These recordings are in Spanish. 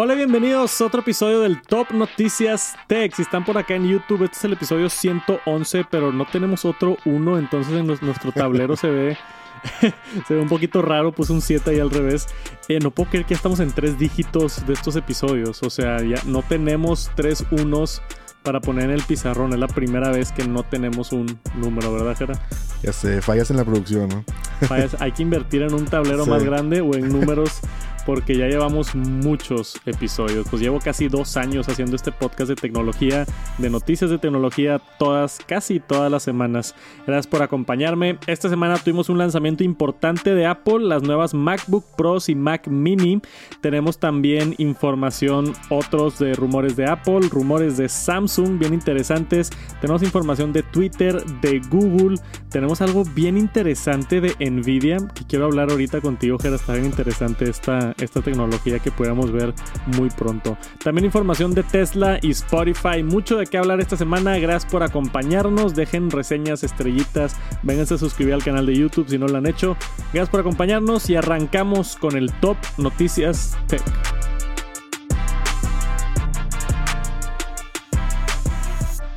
Hola, bienvenidos a otro episodio del Top Noticias Tech. Si están por acá en YouTube, este es el episodio 111, pero no tenemos otro uno, entonces en nuestro tablero se ve se ve un poquito raro, puse un 7 ahí al revés. Eh, no puedo creer que estamos en tres dígitos de estos episodios. O sea, ya no tenemos tres unos para poner en el pizarrón. Es la primera vez que no tenemos un número, ¿verdad, Jera? Ya sé, fallas en la producción, ¿no? Fallas, hay que invertir en un tablero más grande o en números porque ya llevamos muchos episodios. Pues llevo casi dos años haciendo este podcast de tecnología, de noticias de tecnología, todas, casi todas las semanas. Gracias por acompañarme. Esta semana tuvimos un lanzamiento importante de Apple, las nuevas MacBook Pros y Mac Mini. Tenemos también información, otros de rumores de Apple, rumores de Samsung, bien interesantes. Tenemos información de Twitter, de Google. Tenemos algo bien interesante de Nvidia que quiero hablar ahorita contigo, Gera. Está bien interesante esta, esta tecnología que podamos ver muy pronto. También información de Tesla y Spotify, mucho de qué hablar esta semana. Gracias por acompañarnos, dejen reseñas, estrellitas, vénganse a suscribir al canal de YouTube si no lo han hecho. Gracias por acompañarnos y arrancamos con el Top Noticias Tech.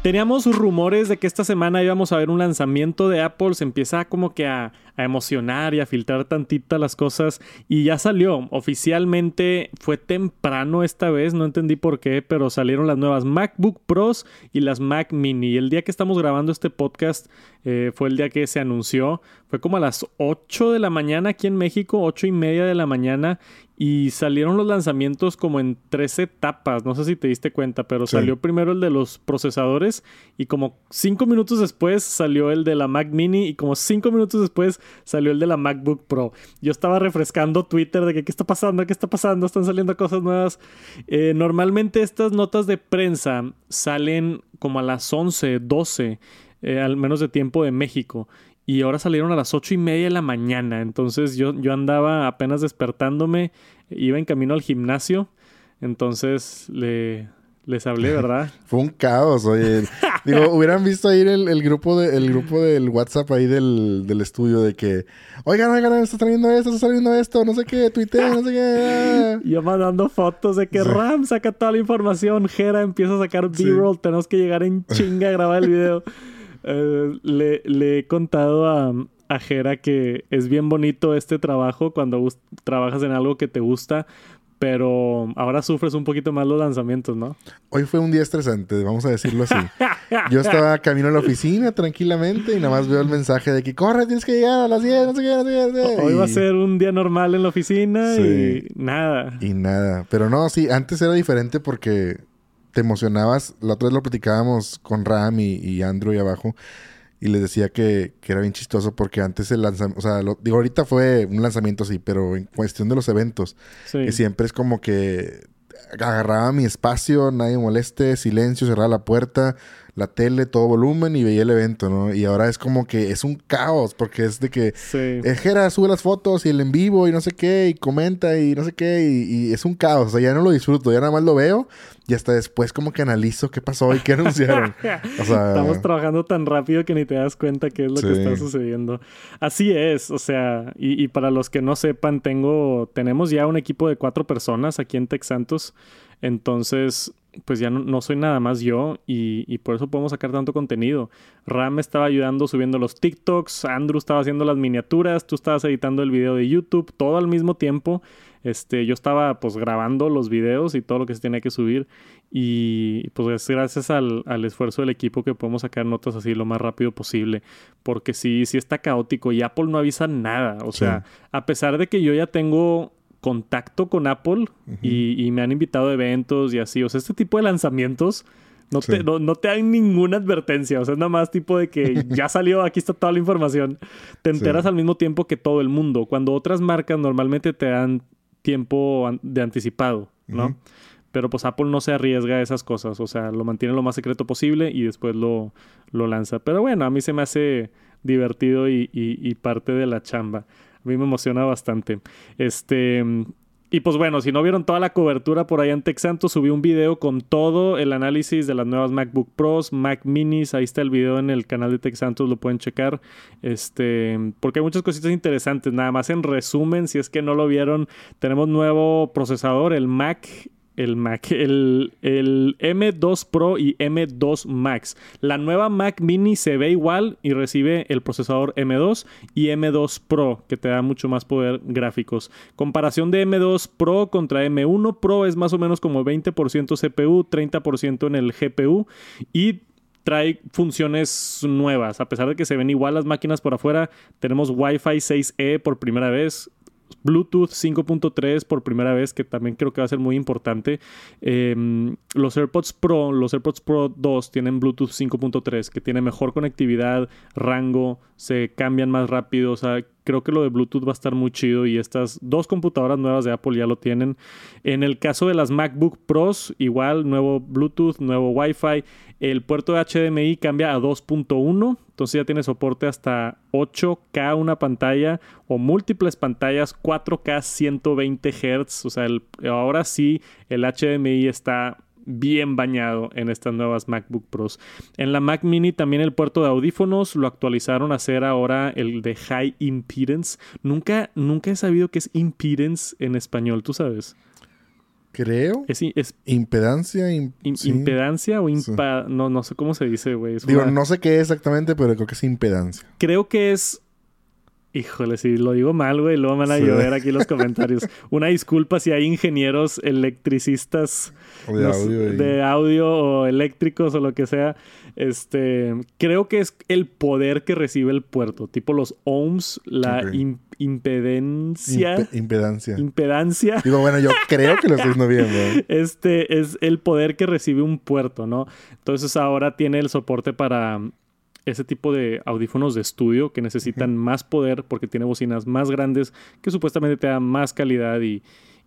Teníamos rumores de que esta semana íbamos a ver un lanzamiento de Apple. Se empieza como que a, a emocionar y a filtrar tantita las cosas. Y ya salió. Oficialmente fue temprano esta vez, no entendí por qué, pero salieron las nuevas MacBook Pros y las Mac Mini. Y el día que estamos grabando este podcast eh, fue el día que se anunció. Fue como a las 8 de la mañana aquí en México, 8 y media de la mañana. Y salieron los lanzamientos como en tres etapas. No sé si te diste cuenta, pero salió primero el de los procesadores. Y como cinco minutos después salió el de la Mac Mini. Y como cinco minutos después salió el de la MacBook Pro. Yo estaba refrescando Twitter de que qué está pasando, qué está pasando, están saliendo cosas nuevas. Eh, normalmente estas notas de prensa salen como a las 11, 12, eh, al menos de tiempo de México. Y ahora salieron a las ocho y media de la mañana. Entonces yo, yo andaba apenas despertándome, iba en camino al gimnasio. Entonces le, les hablé, ¿verdad? Fue un caos, oye. Digo, hubieran visto ahí el, grupo de, el grupo del WhatsApp ahí del, estudio de que, oigan, oigan, está saliendo esto, está saliendo esto, no sé qué, Twitter, no sé qué. Yo mandando fotos de que Ram saca toda la información, Jera empieza a sacar B-roll, tenemos que llegar en chinga a grabar el video. Eh, le, le, he contado a, a Jera que es bien bonito este trabajo cuando trabajas en algo que te gusta, pero ahora sufres un poquito más los lanzamientos, ¿no? Hoy fue un día estresante, vamos a decirlo así. Yo estaba camino a la oficina tranquilamente y nada más veo el mensaje de que corre, tienes que llegar a las 10, no sé qué, no sé qué. Hoy va a ser un día normal en la oficina y nada. Y nada. Pero no, sí, antes era diferente porque te emocionabas. La otra vez lo platicábamos con Ram y, y Andrew y abajo y les decía que, que, era bien chistoso porque antes el lanzamiento, o sea, digo, ahorita fue un lanzamiento así, pero en cuestión de los eventos, que siempre es como que agarraba mi espacio, nadie moleste, silencio, cerraba la puerta, la tele, todo volumen y veía el evento, ¿no? Y ahora es como que es un caos porque es de que sí. Jera sube las fotos y el en vivo y no sé qué y comenta y no sé qué y, es un caos, o sea, ya no lo disfruto, ya nada más lo veo y hasta después como que analizo qué pasó y qué anunciaron. o sea, estamos trabajando tan rápido que ni te das cuenta qué es lo que está sucediendo. Así es, o sea, y, y, para los que no sepan, tengo tenemos ya un equipo de cuatro personas aquí en Tech Santos. Entonces, pues ya no, soy nada más yo y, por eso podemos sacar tanto contenido. Ram estaba ayudando subiendo los TikToks, Andrew estaba haciendo las miniaturas, tú estabas editando el video de YouTube, todo al mismo tiempo. Este, yo estaba pues grabando los videos y todo lo que se tenía que subir y pues gracias al, esfuerzo del equipo que podemos sacar notas así lo más rápido posible porque sí, sí está caótico y Apple no avisa nada, o sea, a pesar de que yo ya tengo contacto con Apple y, me han invitado a eventos y así. O sea, este tipo de lanzamientos no, te, no, te dan ninguna advertencia. O sea, es nada más tipo de que ya salió, aquí está toda la información. Te enteras al mismo tiempo que todo el mundo. Cuando otras marcas normalmente te dan tiempo de anticipado, ¿no? Pero pues Apple no se arriesga a esas cosas. O sea, lo mantiene lo más secreto posible y después lo, lo lanza. Pero bueno, a mí se me hace divertido y, y parte de la chamba. A mí me emociona bastante. Este. Y pues bueno, si no vieron toda la cobertura por ahí en Texanto, subí un video con todo el análisis de las nuevas MacBook Pros, Mac Minis. Ahí está el video en el canal de Texantos, lo pueden checar. Este, porque hay muchas cositas interesantes. Nada más en resumen, si es que no lo vieron, tenemos nuevo procesador, el Mac el Mac, el, el, M2 Pro y M2 Max. La nueva Mac Mini se ve igual y recibe el procesador M2 y M2 Pro, que te da mucho más poder gráficos. Comparación de M2 Pro contra M1 Pro es más o menos como 20% CPU, 30% en el GPU y trae funciones nuevas. A pesar de que se ven igual las máquinas por afuera, tenemos Wi-Fi 6E por primera vez. Bluetooth 5.3 por primera vez, que también creo que va a ser muy importante. Em, los AirPods Pro, los AirPods Pro 2 tienen Bluetooth 5.3, que tiene mejor conectividad, rango, se cambian más rápido. O sea, creo que lo de Bluetooth va a estar muy chido y estas dos computadoras nuevas de Apple ya lo tienen. En el caso de las MacBook Pros, igual, nuevo Bluetooth, nuevo Wi-Fi. El puerto de HDMI cambia a 2.1, entonces ya tiene soporte hasta 8K una pantalla o múltiples pantallas 4K 120 Hz. O sea, ahora sí el HDMI está bien bañado en estas nuevas MacBook Pros. En la Mac Mini también el puerto de audífonos lo actualizaron a ser ahora el de High Impedance. Nunca, nunca he sabido qué es impedance en español, ¿tú sabes? Creo. Es, es impedancia. Impedancia o impa... No, no sé cómo se dice, güey. Digo, no sé qué es exactamente, pero creo que es impedancia. Creo que es Híjole, si lo digo mal, güey, luego me van a llover aquí los comentarios. Una disculpa si hay ingenieros electricistas de, audio, o eléctricos o lo que sea. Este, creo que es el poder que recibe el puerto, tipo los ohms, la impedencia. impedancia. Impedancia. Digo, bueno, yo creo que lo estoy viendo. Este es el poder que recibe un puerto, ¿no? Entonces ahora tiene el soporte para ese tipo de audífonos de estudio que necesitan más poder porque tiene bocinas más grandes que supuestamente te dan más calidad y,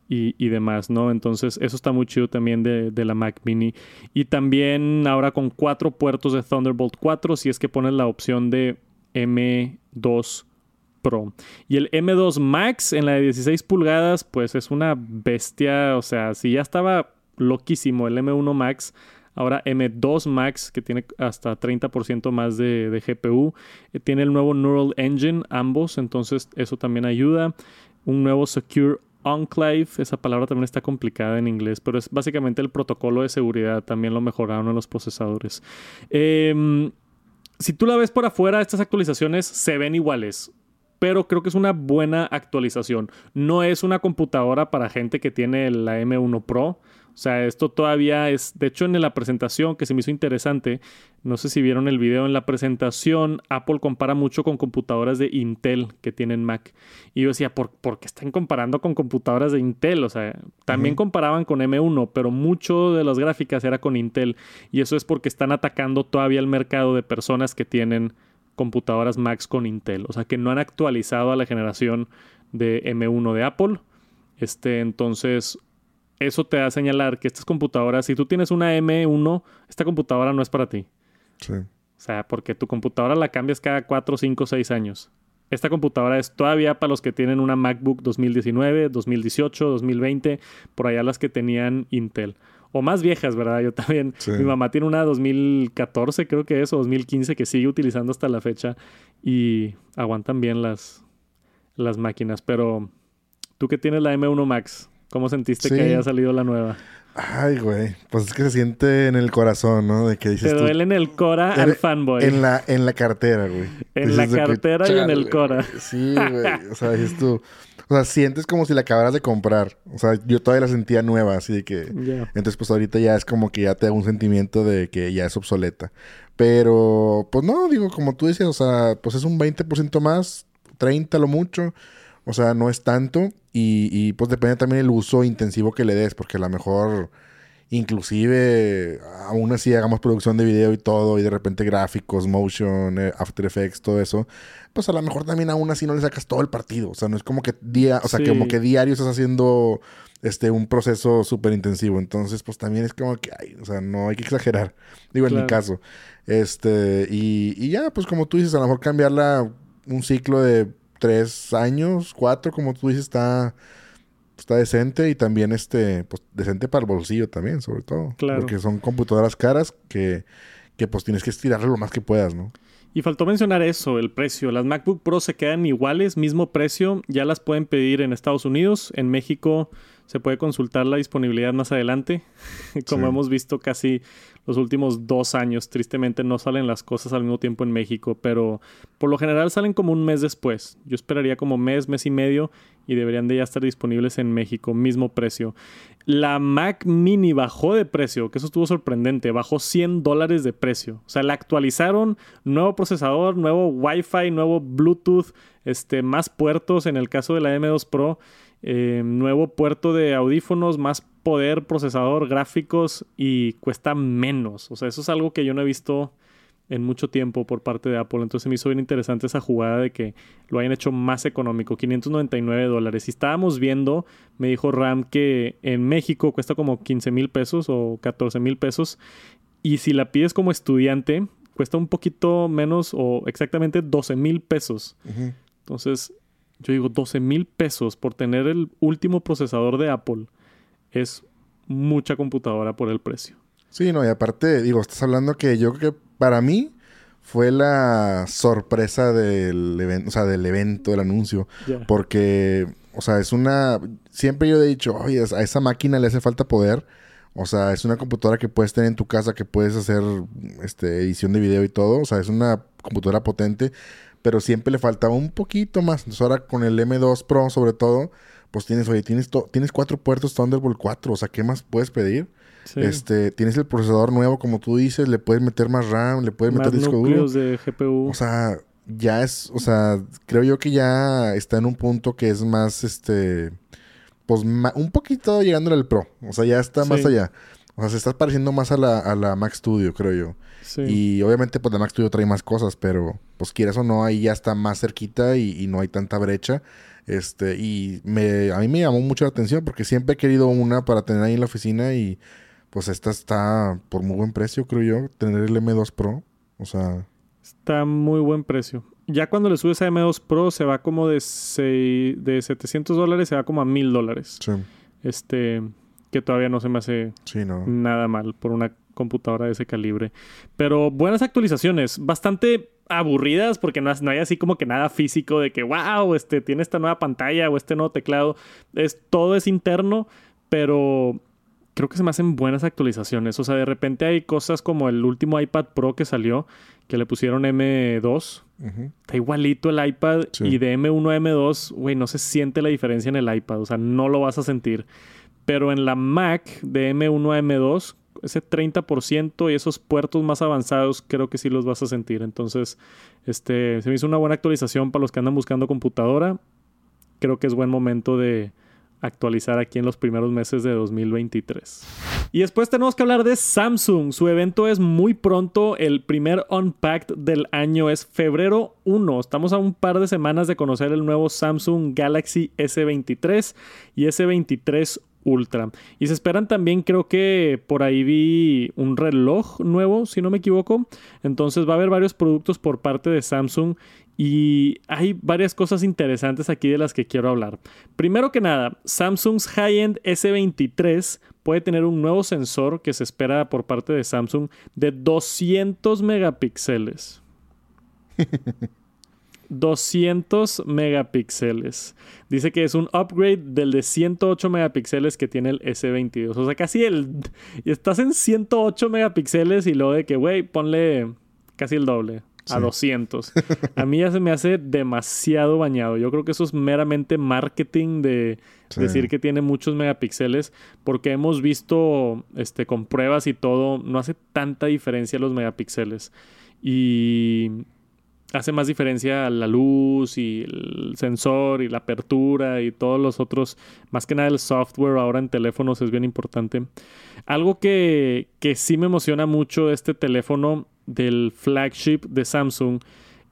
y, demás, ¿no? Entonces eso está muy chido también de, de, la Mac Mini. Y también ahora con cuatro puertos de Thunderbolt 4 si es que pones la opción de M2 Pro. Y el M2 Max en la de 16 pulgadas pues es una bestia, o sea, si ya estaba loquísimo el M1 Max Ahora M2 Max, que tiene hasta 30% más de, GPU. Eh, tiene el nuevo Neural Engine, ambos, entonces eso también ayuda. Un nuevo Secure Enclave, esa palabra también está complicada en inglés, pero es básicamente el protocolo de seguridad, también lo mejoraron en los procesadores. Em, si tú la ves por afuera, estas actualizaciones se ven iguales pero creo que es una buena actualización. No es una computadora para gente que tiene la M1 Pro. O sea, esto todavía es, de hecho en la presentación que se me hizo interesante, no sé si vieron el video, en la presentación Apple compara mucho con computadoras de Intel que tienen Mac. Y yo decía, ¿por, qué están comparando con computadoras de Intel? O sea, también comparaban con M1, pero mucho de las gráficas era con Intel. Y eso es porque están atacando todavía el mercado de personas que tienen computadoras Macs con Intel. O sea, que no han actualizado a la generación de M1 de Apple. Este, entonces, eso te da a señalar que estas computadoras, si tú tienes una M1, esta computadora no es para ti. Sí. O sea, porque tu computadora la cambias cada 4, 5, 6 años. Esta computadora es todavía para los que tienen una MacBook 2019, 2018, 2020, por allá las que tenían Intel. O más viejas, ¿verdad? Yo también. Mi mamá tiene una 2014, creo que es, o 2015, que sigue utilizando hasta la fecha y aguantan bien las, las máquinas. Pero tú que tienes la M1 Max, ¿Cómo sentiste que haya salido la nueva? Ay, güey. Pues es que se siente en el corazón, ¿no? De que dices Te duele en el Cora al fanboy. En la, en la cartera, güey. En la cartera y en el Cora. Sí, güey. O sea, dices tú... O sea, sientes como si la acabaras de comprar. O sea, yo todavía la sentía nueva, así de que... Entonces, pues ahorita ya es como que ya te da un sentimiento de que ya es obsoleta. Pero, pues no, digo, como tú dices, o sea, pues es un 20% más, 30 lo mucho. O sea, no es tanto. Y, y pues depende también el uso intensivo que le des, porque a lo mejor inclusive aún así hagamos producción de video y todo y de repente gráficos, motion, eh, After Effects, todo eso, pues a lo mejor también aún así no le sacas todo el partido, o sea, no es como que día, o sea, como que diario estás haciendo este un proceso súper intensivo, entonces pues también es como que, ay, o sea, no hay que exagerar, digo en mi caso, este, y, y ya, pues como tú dices, a lo mejor cambiarla un ciclo de tres años, cuatro, como tú dices, está, está decente y también este, pues, decente para el bolsillo también, sobre todo. Claro. Porque son computadoras caras que, que pues tienes que estirarle lo más que puedas, ¿no? Y faltó mencionar eso, el precio. Las MacBook Pro se quedan iguales, mismo precio. Ya las pueden pedir en Estados Unidos. En México Se puede consultar la disponibilidad más adelante. Como hemos visto casi los últimos dos años, tristemente no salen las cosas al mismo tiempo en México, pero por lo general salen como un mes después. Yo esperaría como mes, mes y medio y deberían de ya estar disponibles en México, mismo precio. La Mac Mini bajó de precio, que eso estuvo sorprendente, bajó 100 dólares de precio. O sea, la actualizaron, nuevo procesador, nuevo Wi-Fi, nuevo Bluetooth, este, más puertos en el caso de la M2 Pro, eh, nuevo puerto de audífonos, más poder, procesador, gráficos y cuesta menos. O sea, eso es algo que yo no he visto en mucho tiempo por parte de Apple. Entonces me hizo bien interesante esa jugada de que lo hayan hecho más económico, 599 dólares. Y estábamos viendo, me dijo Ram, que en México cuesta como 15 mil pesos o 14 mil pesos. Y si la pides como estudiante, cuesta un poquito menos o exactamente 12 mil pesos. Entonces, yo digo 12 mil pesos por tener el último procesador de Apple. Es mucha computadora por el precio. Sí, no, y aparte, digo, estás hablando que yo creo que para mí fue la sorpresa del evento, o sea, del evento, del anuncio. Porque, o sea, es una. Siempre yo he dicho, oye, a esa máquina le hace falta poder. O sea, es una computadora que puedes tener en tu casa, que puedes hacer este, edición de video y todo. O sea, es una computadora potente, pero siempre le faltaba un poquito más. Entonces ahora con el M2 Pro, sobre todo, pues tienes, oye, tienes, tienes cuatro puertos Thunderbolt 4. O sea, ¿qué más puedes pedir? Este, tienes el procesador nuevo, como tú dices, le puedes meter más RAM, le puedes meter disco duro. de GPU. O sea, ya es, o sea, creo yo que ya está en un punto que es más, este, pues un poquito llegándole al Pro. O sea, ya está más allá. O sea, se está pareciendo más a la, a la Mac Studio, creo yo. Y obviamente, pues la Mac Studio trae más cosas, pero pues quieras o no, ahí ya está más cerquita y, y no hay tanta brecha. Este, y me, a mí me llamó mucho la atención porque siempre he querido una para tener ahí en la oficina y pues esta está por muy buen precio, creo yo, tener el M2 Pro. O sea... Está muy buen precio. Ya cuando le subes a M2 Pro se va como de, de 700 dólares, se va como a 1000 dólares. Sí. Este, que todavía no se me hace nada mal por una computadora de ese calibre. Pero buenas actualizaciones, bastante aburridas porque no, no, hay así como que nada físico de que, wow, este, tiene esta nueva pantalla o este nuevo teclado. Es, todo es interno, pero creo que se me hacen buenas actualizaciones. O sea, de repente hay cosas como el último iPad Pro que salió, que le pusieron M2. Está igualito el iPad y de M1 a M2, güey, no se siente la diferencia en el iPad. O sea, no lo vas a sentir. Pero en la Mac de M1 a M2, ese 30% y esos puertos más avanzados creo que sí los vas a sentir. Entonces, este, se me hizo una buena actualización para los que andan buscando computadora. Creo que es buen momento de, actualizar aquí en los primeros meses de 2023. Y después tenemos que hablar de Samsung. Su evento es muy pronto. El primer Unpacked del año es febrero 1. Estamos a un par de semanas de conocer el nuevo Samsung Galaxy S23 y S23 Ultra. Y se esperan también, creo que por ahí vi un reloj nuevo, si no me equivoco. Entonces va a haber varios productos por parte de Samsung y hay varias cosas interesantes aquí de las que quiero hablar. Primero que nada, Samsung's High-End S23 puede tener un nuevo sensor que se espera por parte de Samsung de 200 megapíxeles. 200 megapíxeles. Dice que es un upgrade del de 108 megapíxeles que tiene el S22. O sea, casi el... Estás en 108 megapíxeles y luego de que, güey, ponle casi el doble a 200. A mí ya se me hace demasiado bañado. Yo creo que eso es meramente marketing de decir que tiene muchos megapíxeles, porque hemos visto este, con pruebas y todo, no hace tanta diferencia los megapíxeles. Y hace más diferencia la luz y el sensor y la apertura y todos los otros, más que nada el software ahora en teléfonos es bien importante. Algo que, que sí me emociona mucho este teléfono del flagship de Samsung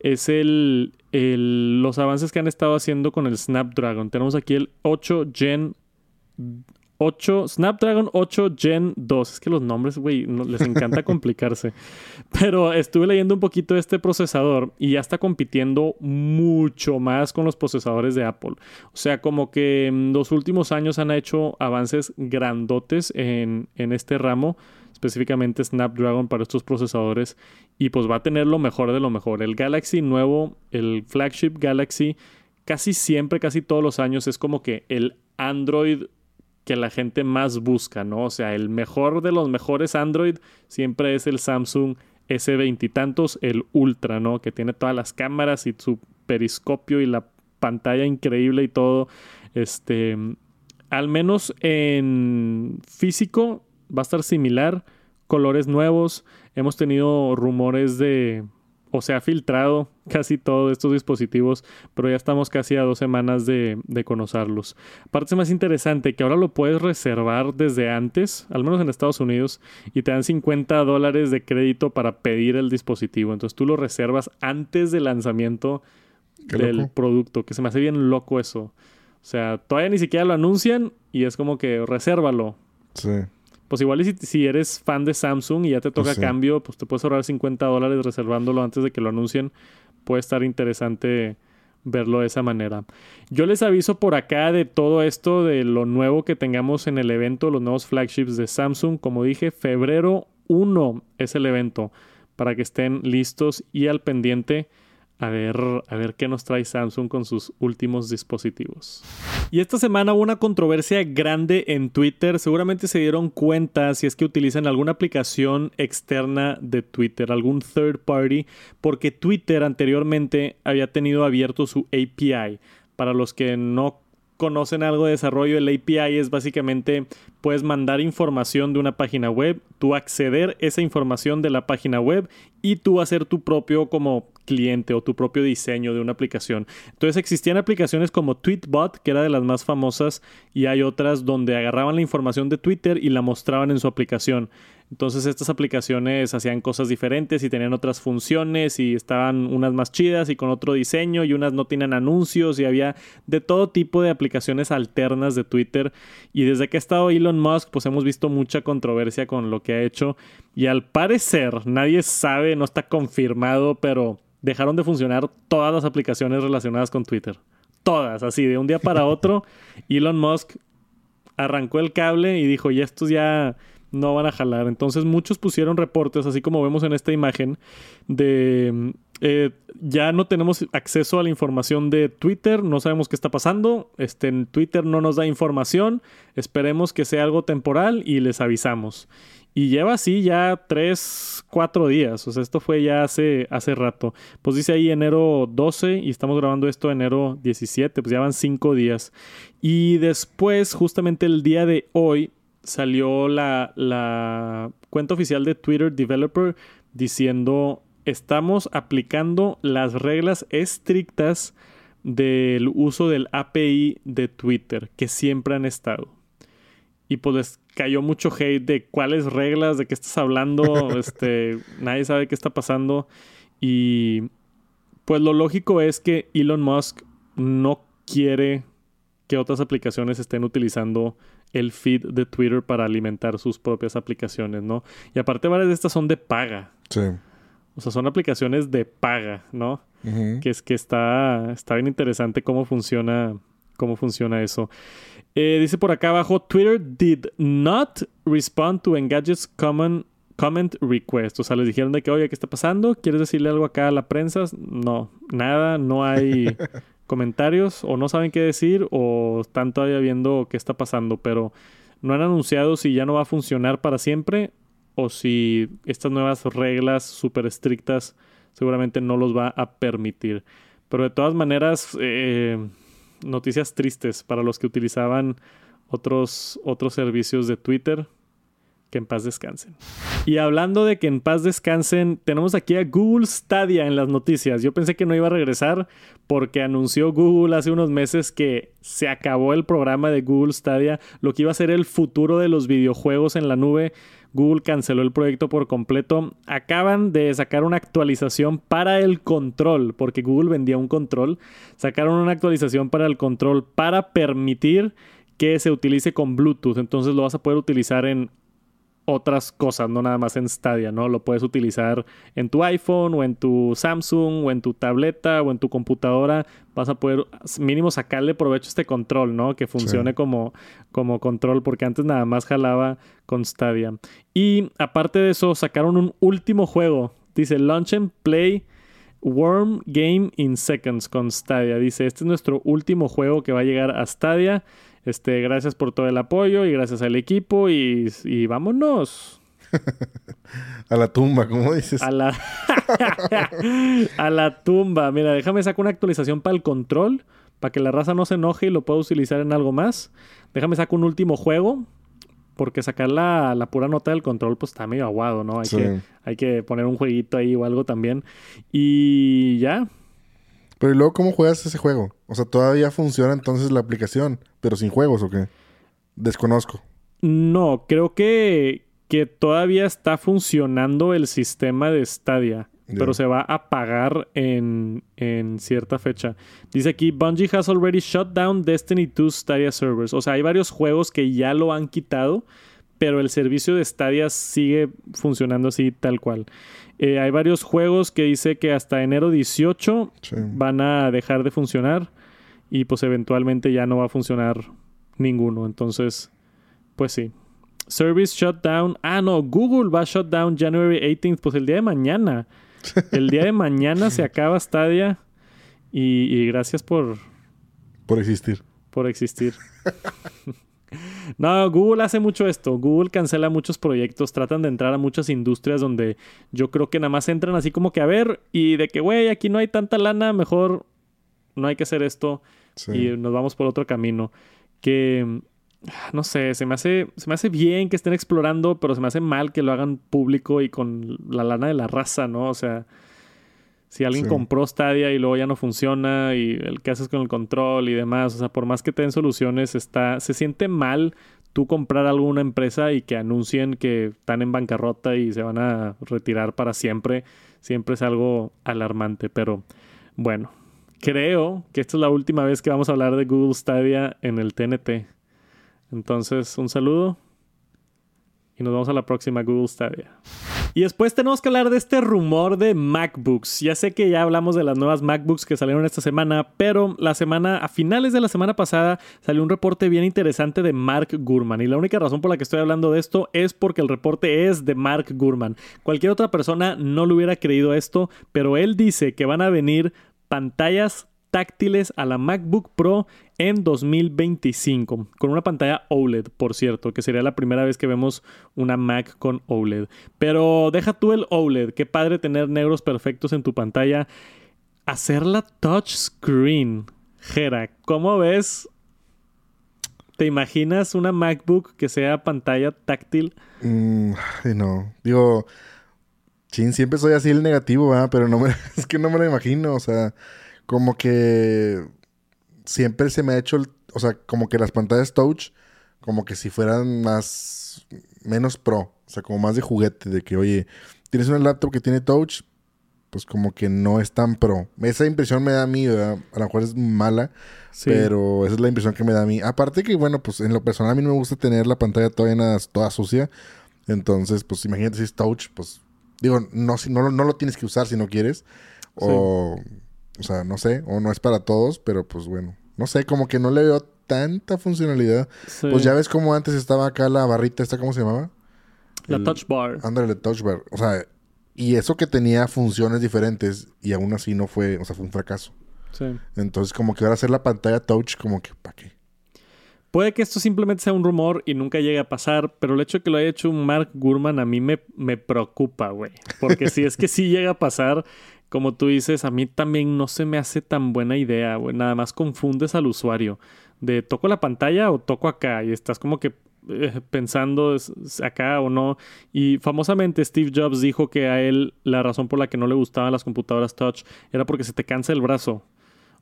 es el, los avances que han estado haciendo con el Snapdragon. Tenemos aquí el 8 Gen 8, Snapdragon 8 Gen 2. Es que los nombres, güey, les encanta complicarse. Pero estuve leyendo un poquito de este procesador y ya está compitiendo mucho más con los procesadores de Apple. O sea, como que en los últimos años han hecho avances grandotes en, en este ramo específicamente Snapdragon para estos procesadores y pues va a tener lo mejor de lo mejor. El Galaxy nuevo, el flagship Galaxy, casi siempre, casi todos los años es como que el Android que la gente más busca, ¿no? O sea, el mejor de los mejores Android siempre es el Samsung S20 y tantos, el Ultra, ¿no? Que tiene todas las cámaras y su periscopio y la pantalla increíble y todo. Este, al menos en físico va a estar similar, colores nuevos. Hemos tenido rumores de o se ha filtrado casi todos estos dispositivos, pero ya estamos casi a dos semanas de, conocerlos. Parte más interesante que ahora lo puedes reservar desde antes, al menos en Estados Unidos, y te dan 50 dólares de crédito para pedir el dispositivo. Entonces tú lo reservas antes del lanzamiento del producto, que se me hace bien loco eso. O sea, todavía ni siquiera lo anuncian y es como que resérvalo. Sí pues igual si, si eres fan de Samsung y ya te toca pues cambio, pues te puedes ahorrar 50 dólares reservándolo antes de que lo anuncien. Puede estar interesante verlo de esa manera. Yo les aviso por acá de todo esto, de lo nuevo que tengamos en el evento, los nuevos flagships de Samsung. Como dije, febrero 1 es el evento para que estén listos y al pendiente a ver, a ver qué nos trae Samsung con sus últimos dispositivos. Y esta semana hubo una controversia grande en Twitter. Seguramente se dieron cuenta si es que utilizan alguna aplicación externa de Twitter, algún third party, porque Twitter anteriormente había tenido abierto su API. Para los que no conocen algo de desarrollo, el API es básicamente puedes mandar información de una página web, tú acceder esa información de la página web y tú hacer tu propio como cliente o tu propio diseño de una aplicación. Entonces existían aplicaciones como Tweetbot, que era de las más famosas, y hay otras donde agarraban la información de Twitter y la mostraban en su aplicación. Entonces estas aplicaciones hacían cosas diferentes y tenían otras funciones y estaban unas más chidas y con otro diseño y unas no tienen anuncios y había de todo tipo de aplicaciones alternas de Twitter. Y desde que ha estado Elon Musk pues hemos visto mucha controversia con lo que ha hecho y al parecer nadie sabe, no está confirmado, pero dejaron de funcionar todas las aplicaciones relacionadas con Twitter. Todas, así, de un día para otro, Elon Musk arrancó el cable y dijo, y estos ya no van a jalar. Entonces muchos pusieron reportes, así como vemos en esta imagen, de eh, ya no tenemos acceso a la información de Twitter, no sabemos qué está pasando, este, en Twitter no nos da información, esperemos que sea algo temporal y les avisamos. Y lleva así ya tres, cuatro días. O sea, esto fue ya hace, hace rato. Pues dice ahí enero 12 y estamos grabando esto enero 17. Pues ya van cinco días. Y después, justamente el día de hoy, salió la, la cuenta oficial de Twitter Developer diciendo estamos aplicando las reglas estrictas del uso del API de Twitter que siempre han estado. Y pues cayó mucho hate de cuáles reglas, de qué estás hablando, este, nadie sabe qué está pasando. Y pues lo lógico es que Elon Musk no quiere que otras aplicaciones estén utilizando el feed de Twitter para alimentar sus propias aplicaciones, ¿no? Y aparte varias de estas son de paga. Sí. O sea, son aplicaciones de paga, ¿no? Que es que está, está bien interesante cómo funciona, cómo funciona eso. Eh, dice por acá abajo, Twitter did not respond to Engadget's common comment request. O sea, les dijeron de que, oye, ¿qué está pasando? ¿Quieres decirle algo acá a la prensa? No, nada, no hay comentarios o no saben qué decir o están todavía viendo qué está pasando, pero no han anunciado si ya no va a funcionar para siempre o si estas nuevas reglas súper estrictas seguramente no los va a permitir. Pero de todas maneras, eh, noticias tristes para los que utilizaban otros, otros servicios de Twitter. Que en paz descansen. Y hablando de que en paz descansen, tenemos aquí a Google Stadia en las noticias. Yo pensé que no iba a regresar porque anunció Google hace unos meses que se acabó el programa de Google Stadia, lo que iba a ser el futuro de los videojuegos en la nube. Google canceló el proyecto por completo. Acaban de sacar una actualización para el control, porque Google vendía un control. Sacaron una actualización para el control para permitir que se utilice con Bluetooth. Entonces lo vas a poder utilizar en otras cosas, no nada más en Stadia, ¿no? Lo puedes utilizar en tu iPhone o en tu Samsung o en tu tableta o en tu computadora. Vas a poder mínimo sacarle provecho a este control, ¿no? Que funcione como, como control porque antes nada más jalaba con Stadia. Y aparte de eso, sacaron un último juego. Dice Launch and Play Worm Game in Seconds con Stadia. Dice, este es nuestro último juego que va a llegar a Stadia. Este, gracias por todo el apoyo y gracias al equipo y, y vámonos. a la tumba, ¿cómo dices? A la... a la tumba. Mira, déjame sacar una actualización para el control, para que la raza no se enoje y lo pueda utilizar en algo más. Déjame sacar un último juego, porque sacar la, la, pura nota del control pues está medio aguado, ¿no? Hay, que, hay que poner un jueguito ahí o algo también. Y ya. Pero ¿y luego cómo juegas ese juego? O sea, todavía funciona entonces la aplicación, pero sin juegos o qué? Desconozco. No, creo que, que todavía está funcionando el sistema de Stadia. Pero se va a apagar en, en, cierta fecha. Dice aquí, Bungie has already shut down Destiny 2 Stadia servers. O sea, hay varios juegos que ya lo han quitado, pero el servicio de Stadia sigue funcionando así tal cual. Eh, hay varios juegos que dice que hasta enero 18 van a dejar de funcionar y pues eventualmente ya no va a funcionar ninguno. Entonces, pues sí. Service shutdown. Ah, no, Google va a shut down January 18th, pues el día de mañana. El día de mañana se acaba Stadia y, y gracias por... Por existir. Por existir. No, Google hace mucho esto. Google cancela muchos proyectos, tratan de entrar a muchas industrias donde yo creo que nada más entran así como que a ver y de que, güey, aquí no hay tanta lana, mejor no hay que hacer esto y nos vamos por otro camino. Que no sé, se me hace se me hace bien que estén explorando, pero se me hace mal que lo hagan público y con la lana de la raza, ¿no? O sea, si alguien compró Stadia y luego ya no funciona y el que haces con el control y demás, o sea, por más que te den soluciones, está se siente mal tú comprar alguna empresa y que anuncien que están en bancarrota y se van a retirar para siempre, siempre es algo alarmante, pero bueno, creo que esta es la última vez que vamos a hablar de Google Stadia en el TNT. Entonces, un saludo y nos vemos a la próxima Google Stadia. Y después tenemos que hablar de este rumor de MacBooks. Ya sé que ya hablamos de las nuevas MacBooks que salieron esta semana, pero la semana, a finales de la semana pasada, salió un reporte bien interesante de Mark Gurman. Y la única razón por la que estoy hablando de esto es porque el reporte es de Mark Gurman. Cualquier otra persona no le hubiera creído esto, pero él dice que van a venir pantallas táctiles a la MacBook Pro en 2025, con una pantalla OLED, por cierto, que sería la primera vez que vemos una Mac con OLED. Pero deja tú el OLED, qué padre tener negros perfectos en tu pantalla. Hacerla touchscreen. Jera, ¿cómo ves? ¿Te imaginas una MacBook que sea pantalla táctil? Mm, no, digo, chin, siempre soy así el negativo, pero no me, es que no me lo imagino, o sea como que siempre se me ha hecho, o sea, como que las pantallas touch, como que si fueran más, menos pro, o sea, como más de juguete, de que, oye, tienes una laptop que tiene touch, pues como que no es tan pro. Esa impresión me da a mí, a lo mejor es mala, pero esa es la impresión que me da a mí. Aparte que, bueno, pues en lo personal a mí no me gusta tener la pantalla todavía toda sucia, entonces, pues imagínate si es touch, pues digo, no, si, no, no lo tienes que usar si no quieres, o... O sea, no sé, o no es para todos, pero pues bueno. No sé, como que no le veo tanta funcionalidad. Pues ya ves como antes estaba acá la barrita, ¿esta cómo se llamaba? La touch bar. Ándale, la touch bar. O sea, y eso que tenía funciones diferentes y aún así no fue, o sea, fue un fracaso. Sí. Entonces, como que ahora hacer la pantalla touch, como que, ¿para qué? Puede que esto simplemente sea un rumor y nunca llegue a pasar, pero el hecho de que lo haya hecho un Mark Gurman a mí me, me preocupa, güey. Porque si es que sí llega a pasar, como tú dices, a mí también no se me hace tan buena idea, güey. Nada más confundes al usuario de toco la pantalla o toco acá y estás como que eh, pensando acá o no. Y famosamente Steve Jobs dijo que a él la razón por la que no le gustaban las computadoras touch era porque se te cansa el brazo.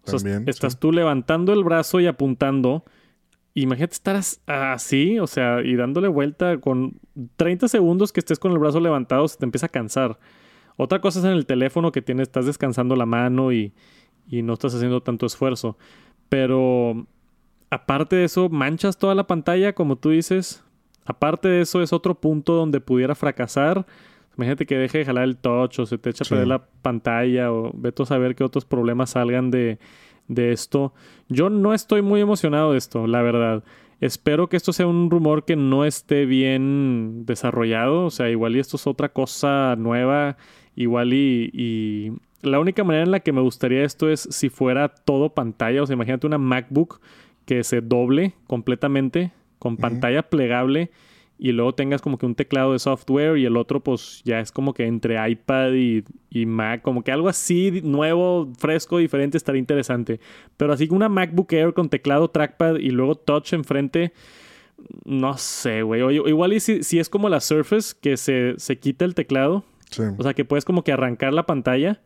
O sea, estás tú levantando el brazo y apuntando. Imagínate estar así, o sea, y dándole vuelta con 30 segundos que estés con el brazo levantado, se te empieza a cansar. Otra cosa es en el teléfono que tienes, estás descansando la mano y, no estás haciendo tanto esfuerzo. Pero aparte de eso, manchas toda la pantalla, como tú dices. Aparte de eso, es otro punto donde pudiera fracasar. Imagínate que deje de jalar el touch o se te echa a perder la pantalla o vete a saber qué otros problemas salgan de, de esto. Yo no estoy muy emocionado de esto, la verdad. Espero que esto sea un rumor que no esté bien desarrollado. O sea, igual y esto es otra cosa nueva Igual y, la única manera en la que me gustaría esto es si fuera todo pantalla. O sea, imagínate una MacBook que se doble completamente con pantalla plegable y luego tengas como que un teclado de software y el otro pues ya es como que entre iPad y, y, Mac, como que algo así nuevo, fresco, diferente estaría interesante. Pero así que una MacBook Air con teclado, trackpad y luego touch enfrente, no sé, güey. Igual y si, si, es como la Surface que se, se quita el teclado, o sea que puedes como que arrancar la pantalla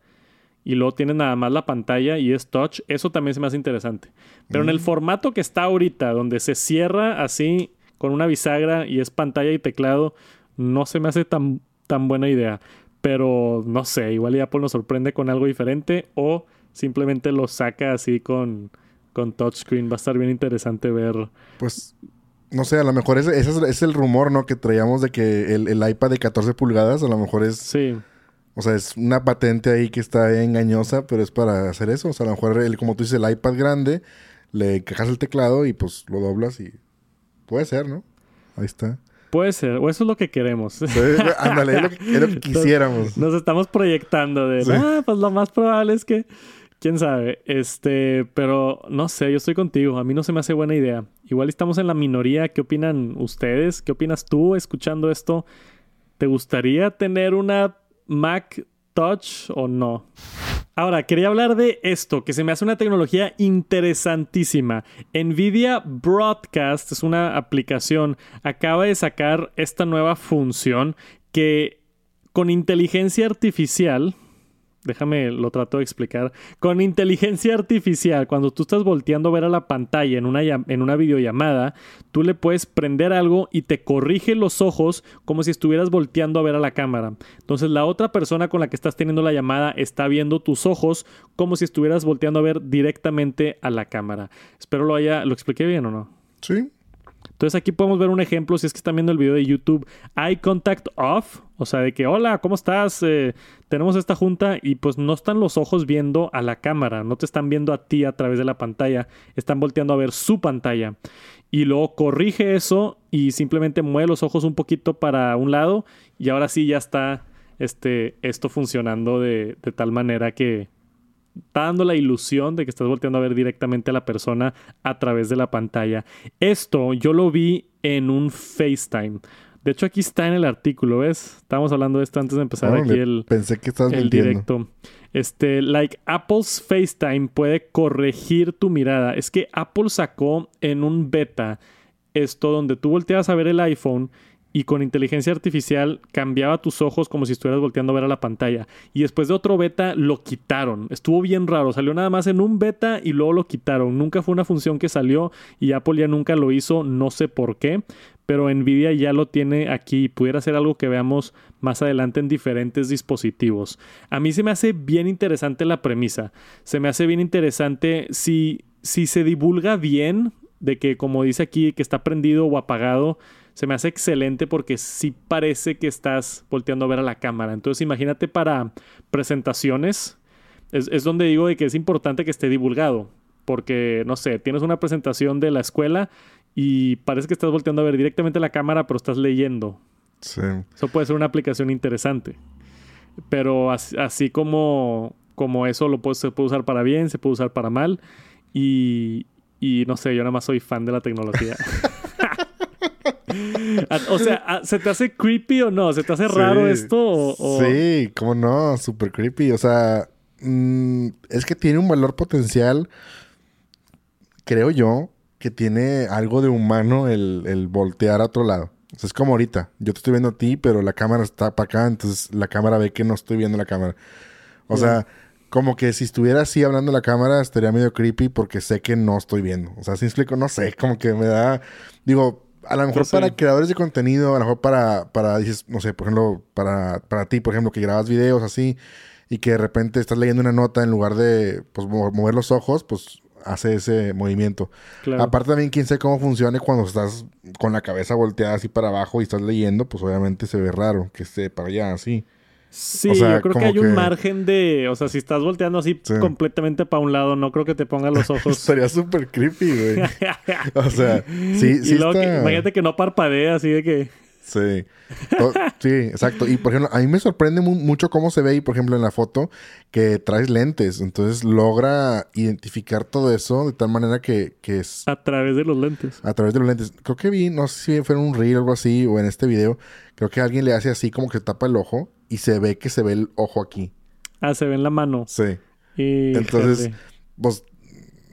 y luego tienes nada más la pantalla y es touch, eso también se me hace interesante. Pero en el mm. formato que está ahorita, donde se cierra así con una bisagra y es pantalla y teclado, no se me hace tan, tan buena idea. Pero no sé, igual Apple nos sorprende con algo diferente o simplemente lo saca así con, con touchscreen. Va a estar bien interesante ver. Pues, no sé, a lo mejor ese, es, el rumor, ¿no? Que traíamos de que el, el, iPad de 14 pulgadas a lo mejor es... Sí. O sea, es una patente ahí que está engañosa, pero es para hacer eso. O sea, a lo mejor, el, como tú dices, el iPad grande, le encajas el teclado y pues lo doblas y Puede ser, ¿no? Ahí está. Puede ser, o eso es lo que queremos. ándale, es, lo que, quisiéramos. Nos, estamos proyectando de, ah, pues lo más probable es que, quién sabe, este, pero no sé, yo estoy contigo, a mí no se me hace buena idea. Igual estamos en la minoría, ¿qué opinan ustedes? ¿Qué opinas tú escuchando esto? ¿Te gustaría tener una Mac Touch o no? Ahora, quería hablar de esto, que se me hace una tecnología interesantísima. Nvidia Broadcast es una aplicación, acaba de sacar esta nueva función que con inteligencia artificial, déjame lo trato de explicar. Con inteligencia artificial, cuando tú estás volteando a ver a la pantalla en una, en una videollamada, tú le puedes prender algo y te corrige los ojos como si estuvieras volteando a ver a la cámara. Entonces la otra persona con la que estás teniendo la llamada está viendo tus ojos como si estuvieras volteando a ver directamente a la cámara. Espero lo haya, lo expliqué bien o no. Sí, entonces aquí podemos ver un ejemplo, si es que están viendo el video de YouTube, Eye Contact Off, o sea, de que, hola, ¿cómo estás? Eh, tenemos esta junta y pues no están los ojos viendo a la cámara, no te están viendo a ti a través de la pantalla, están volteando a ver su pantalla. Y luego corrige eso y simplemente mueve los ojos un poquito para un lado y ahora sí ya está este, esto funcionando de, de tal manera que, está dando la ilusión de que estás volteando a ver directamente a la persona a través de la pantalla. Esto yo lo vi en un FaceTime. De hecho, aquí está en el artículo, ¿ves? Estábamos hablando de esto antes de empezar aquí el, pensé que el directo. Este, like Apple's FaceTime puede corregir tu mirada. Es que Apple sacó en un beta esto donde tú volteas a ver el iPhone y con inteligencia artificial cambiaba tus ojos como si estuvieras volteando a ver a la pantalla. Y después de otro beta lo quitaron. Estuvo bien raro. Salió nada más en un beta y luego lo quitaron. Nunca fue una función que salió y Apple ya nunca lo hizo. No sé por qué. Pero Nvidia ya lo tiene aquí y pudiera ser algo que veamos más adelante en diferentes dispositivos. A mí se me hace bien interesante la premisa. Se me hace bien interesante si, si se divulga bien de que como dice aquí que está prendido o apagado se me hace excelente porque sí parece que estás volteando a ver a la cámara. Entonces imagínate para presentaciones, es, donde digo de que es importante que esté divulgado. Porque, no sé, tienes una presentación de la escuela y parece que estás volteando a ver directamente a la cámara, pero estás leyendo. Sí. Eso puede ser una aplicación interesante. Pero así, como, como eso lo puede, se puede usar para bien, se puede usar para mal. Y, y no sé, yo nada más soy fan de la tecnología. o sea, ¿se te hace creepy o no? ¿Se te hace raro esto? Sí, cómo no, súper creepy. O sea, mm, es que tiene un valor potencial, creo yo, que tiene algo de humano el, voltear a otro lado. O sea, es como ahorita. Yo te estoy viendo a ti, pero la cámara está para acá, entonces la cámara ve que no estoy viendo la cámara. O sea, como que si estuviera así hablando la cámara estaría medio creepy porque sé que no estoy viendo. O sea, si explico, no sé, como que me da. Digo, a lo mejor para creadores de contenido, a lo mejor para, para, dices, no sé, por ejemplo, para, para ti, por ejemplo, que grabas videos así y que de repente estás leyendo una nota en lugar de pues, mover los ojos, pues hace ese movimiento. Aparte también, quién sabe cómo funcione cuando estás con la cabeza volteada así para abajo y estás leyendo, pues obviamente se ve raro que esté para allá así. Sí, yo creo que hay un margen de. O sea, si estás volteando así completamente para un lado, no creo que te ponga los ojos. Sería súper creepy, güey. o sea, sí, sí. Y luego imagínate que no parpadea así de que. Sí. sí, exacto. Y por ejemplo, a mí me sorprende mucho cómo se ve, y por ejemplo, en la foto, que traes lentes. Entonces logra identificar todo eso de tal manera que, que es. A través de los lentes. A través de los lentes. Creo que vi, no sé si fue en un reel o algo así, o en este video, creo que alguien le hace así como que tapa el ojo y se ve que se ve el ojo aquí. Ah, se ve en la mano. Sí. Y... Entonces, pues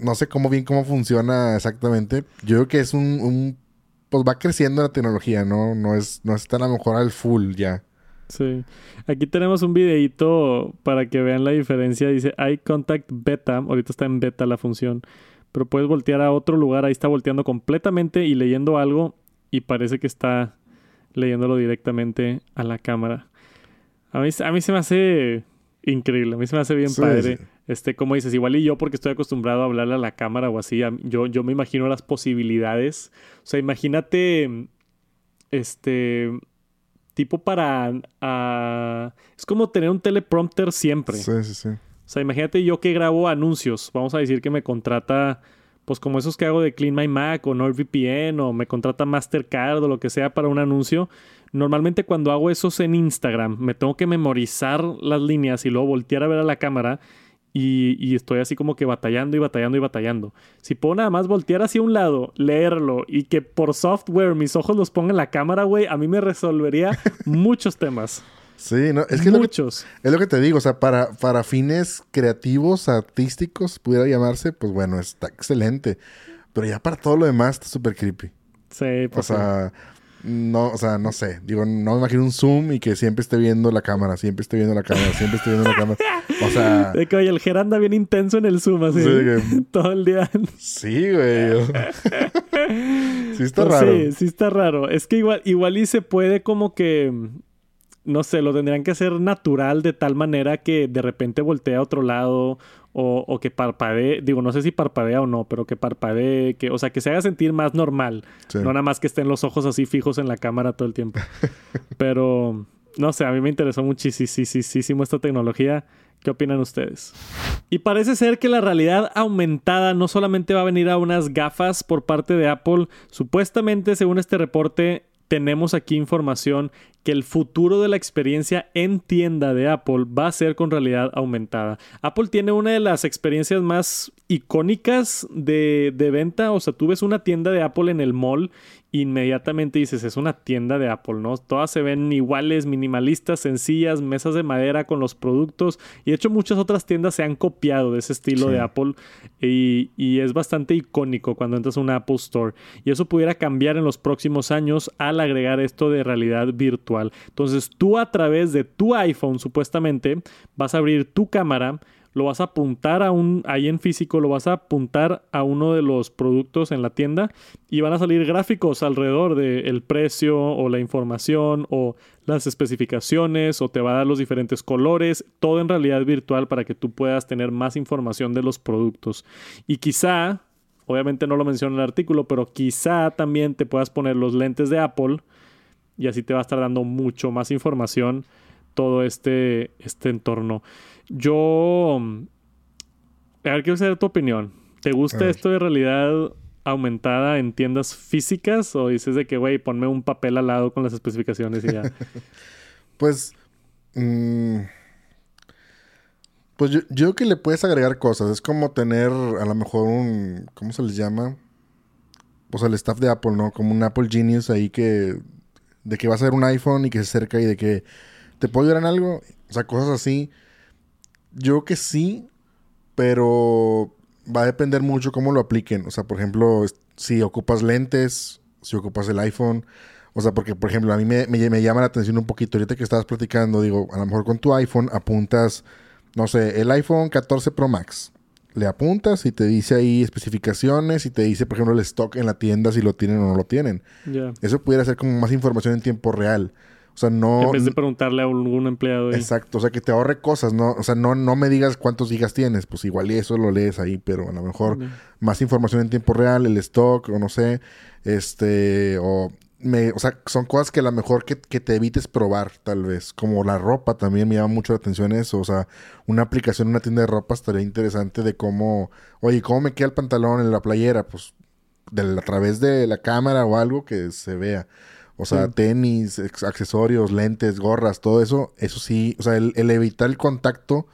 no sé cómo bien cómo funciona exactamente. Yo creo que es un, pues va creciendo la tecnología, ¿no? No es, no está a lo mejor al full ya. Sí. Aquí tenemos un videito para que vean la diferencia. Dice Eye Contact Beta. Ahorita está en beta la función. Pero puedes voltear a otro lugar. Ahí está volteando completamente y leyendo algo. Y parece que está leyéndolo directamente a la cámara. A mí, a mí se me hace increíble. A mí se me hace bien padre. Este, como dices, igual y yo porque estoy acostumbrado a hablarle a la cámara o así, yo, yo me imagino las posibilidades. O sea, imagínate, este, tipo para... es como tener un teleprompter siempre. Sí, sí, sí. O sea, imagínate yo que grabo anuncios. Vamos a decir que me contrata, pues como esos que hago de Clean My Mac o NordVPN o me contrata Mastercard o lo que sea para un anuncio. Normalmente cuando hago eso en Instagram, me tengo que memorizar las líneas y luego voltear a ver a la cámara y, estoy así como que batallando y batallando y batallando. Si puedo nada más voltear hacia un lado, leerlo y que por software mis ojos los pongan en la cámara, güey, a mí me resolvería muchos temas. Sí, no, es que Muchos. Es lo, que, te digo, o sea, para, para fines creativos, artísticos, pudiera llamarse, pues bueno, está excelente. Pero ya para todo lo demás está súper creepy. Sí, pues. O sea, no, o sea, no sé. Digo, no me imagino un zoom y que siempre esté viendo la cámara, siempre esté viendo la cámara, siempre esté viendo la cámara. O sea. De que, oye, el Ger anda bien intenso en el zoom, así. todo el día. Sí, güey. sí está pues raro. Sí, sí está raro. Es que igual, igual y se puede como que. No sé, lo tendrían que hacer natural de tal manera que de repente voltee a otro lado o, o, que parpadee, digo, no sé si parpadea o no, pero que parpadee, que, o sea, que se haga sentir más normal. No nada más que estén los ojos así fijos en la cámara todo el tiempo. pero, no sé, a mí me interesó muchísimo esta tecnología. ¿Qué opinan ustedes? Y parece ser que la realidad aumentada no solamente va a venir a unas gafas por parte de Apple, supuestamente, según este reporte, tenemos aquí información que el futuro de la experiencia en tienda de Apple va a ser con realidad aumentada. Apple tiene una de las experiencias más icónicas de, de, venta. O sea, tú ves una tienda de Apple en el mall inmediatamente dices, es una tienda de Apple, ¿no? Todas se ven iguales, minimalistas, sencillas, mesas de madera con los productos. Y de hecho muchas otras tiendas se han copiado de ese estilo de Apple y, y, es bastante icónico cuando entras a una Apple Store. Y eso pudiera cambiar en los próximos años al agregar esto de realidad virtual. Entonces tú a través de tu iPhone supuestamente vas a abrir tu cámara lo vas a apuntar a un, ahí en físico, lo vas a apuntar a uno de los productos en la tienda y van a salir gráficos alrededor del precio o la información o las especificaciones o te va a dar los diferentes colores, todo en realidad virtual para que tú puedas tener más información de los productos. Y quizá, obviamente no lo menciona en el artículo, pero quizá también te puedas poner los lentes de Apple y así te va a estar dando mucho más información todo este, este entorno. Yo. A ver, quiero saber tu opinión. ¿Te gusta esto de realidad aumentada en tiendas físicas? ¿O dices de que, güey, ponme un papel al lado con las especificaciones y ya? pues. Mm, pues yo, yo que le puedes agregar cosas. Es como tener a lo mejor un. ¿Cómo se les llama? Pues el staff de Apple, ¿no? Como un Apple Genius ahí que. De que va a ser un iPhone y que se acerca y de que. ¿Te puedo ayudar en algo? O sea, cosas así. Yo que sí, pero va a depender mucho cómo lo apliquen. O sea, por ejemplo, si ocupas lentes, si ocupas el iPhone. O sea, porque, por ejemplo, a mí me, me, llama la atención un poquito. Ahorita que estabas platicando, digo, a lo mejor con tu iPhone apuntas, no sé, el iPhone 14 Pro Max. Le apuntas y te dice ahí especificaciones y te dice, por ejemplo, el stock en la tienda si lo tienen o no lo tienen. Eso pudiera ser como más información en tiempo real. O sea, no... En vez de preguntarle a algún empleado. Exacto. O sea, que te ahorre cosas, ¿no? O sea, no, no me digas cuántos gigas tienes. Pues igual y eso lo lees ahí, pero a lo mejor más información en tiempo real, el stock, o no sé. Este, o... Me, o sea, son cosas que a lo mejor que, que, te evites probar, tal vez. Como la ropa también me llama mucho la atención eso. O sea, una aplicación en una tienda de ropa estaría interesante de cómo, oye, ¿cómo me queda el pantalón en la playera? Pues de, a través de la cámara o algo que se vea. O sea, tenis, accesorios, lentes, gorras, todo eso, eso sí, o sea, el, evitar el contacto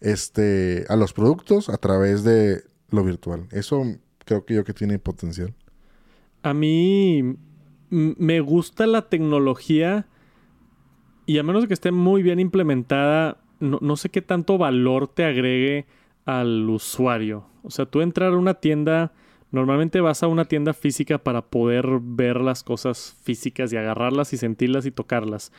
este, a los productos a través de lo virtual. Eso creo que yo que tiene potencial. A mí me gusta la tecnología y a menos que esté muy bien implementada, no, no, sé qué tanto valor te agregue al usuario. O sea, tú entrar a una tienda Normalmente vas a una tienda física para poder ver las cosas físicas y agarrarlas y sentirlas y tocarlas.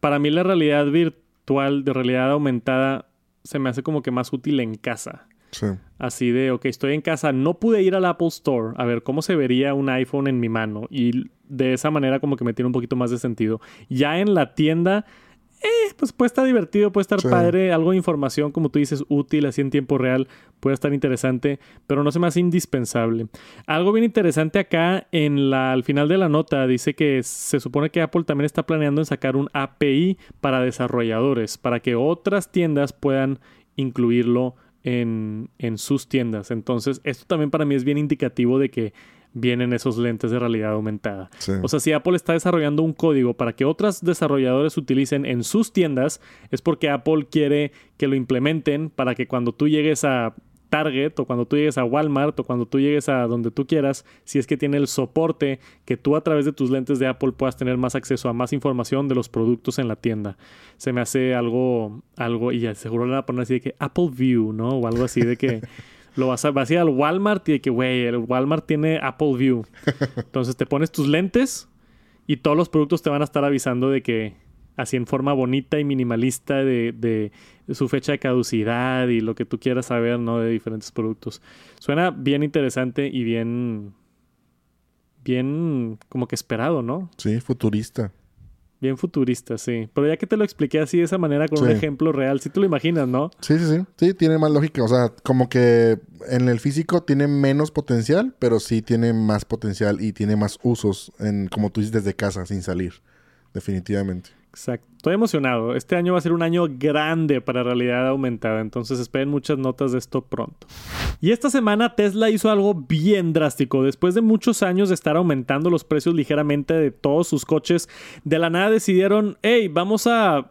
Para mí la realidad virtual, de realidad aumentada, se me hace como que más útil en casa. Sí. Así de, ok, estoy en casa, no pude ir al Apple Store a ver cómo se vería un iPhone en mi mano y de esa manera como que me tiene un poquito más de sentido. Ya en la tienda eh, pues puede estar divertido, puede estar padre, algo de información, como tú dices, útil, así en tiempo real, puede estar interesante, pero no se me hace indispensable. Algo bien interesante acá, en la, al final de la nota, dice que se supone que Apple también está planeando en sacar un API para desarrolladores, para que otras tiendas puedan incluirlo en, en sus tiendas. Entonces, esto también para mí es bien indicativo de que vienen esos lentes de realidad aumentada. O sea, si Apple está desarrollando un código para que otros desarrolladores utilicen en sus tiendas, es porque Apple quiere que lo implementen para que cuando tú llegues a Target o cuando tú llegues a Walmart o cuando tú llegues a donde tú quieras, si es que tiene el soporte que tú a través de tus lentes de Apple puedas tener más acceso a más información de los productos en la tienda. Se me hace algo, algo, y seguro le van a poner así de que Apple View, ¿no? O algo así de que lo vas a, vas a ir al Walmart y de que, güey, el Walmart tiene Apple View. Entonces te pones tus lentes y todos los productos te van a estar avisando de que, así en forma bonita y minimalista, de, de, su fecha de caducidad y lo que tú quieras saber, ¿no? De diferentes productos. Suena bien interesante y bien. Bien como que esperado, ¿no? Sí, futurista. Bien futurista, sí. Pero ya que te lo expliqué así de esa manera con un ejemplo real, sí te lo imaginas, ¿no? Sí, sí, sí. Sí, tiene más lógica. O sea, como que en el físico tiene menos potencial, pero sí tiene más potencial y tiene más usos, en, como tú dices, desde casa, sin salir. Definitivamente. Exacto. Estoy emocionado. Este año va a ser un año grande para realidad aumentada, entonces esperen muchas notas de esto pronto. Y esta semana Tesla hizo algo bien drástico. Después de muchos años de estar aumentando los precios ligeramente de todos sus coches, de la nada decidieron, hey, vamos a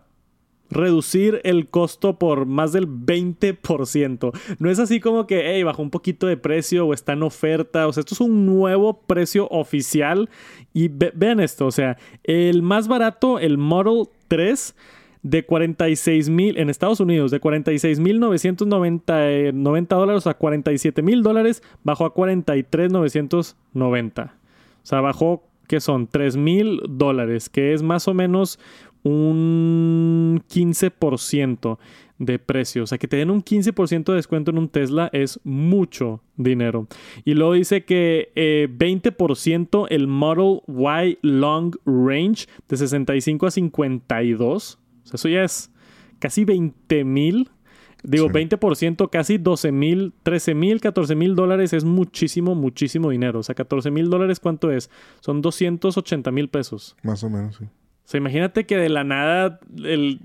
reducir el costo por más del 20%. No es así como que, hey, bajó un poquito de precio o está en oferta. O sea, esto es un nuevo precio oficial. Y vean esto, o sea, el más barato, el Model 3 de 46 mil en Estados Unidos, de 46 mil 990 dólares a 47 mil dólares, bajó a 43 990. O sea, bajó, que son 3 mil dólares, que es más o menos un 15% de precio. O sea, que te den un 15% de descuento en un Tesla es mucho dinero. Y luego dice que 20% eh, el Model Y Long Range de 65 a 52. O sea, eso ya es casi 20 mil. Digo, 20%, casi 12 mil, 13 mil, 14 mil dólares es muchísimo, muchísimo dinero. O sea, 14 mil dólares, ¿cuánto es? Son 280 mil pesos. Más o menos, sí. O sea, imagínate que de la nada,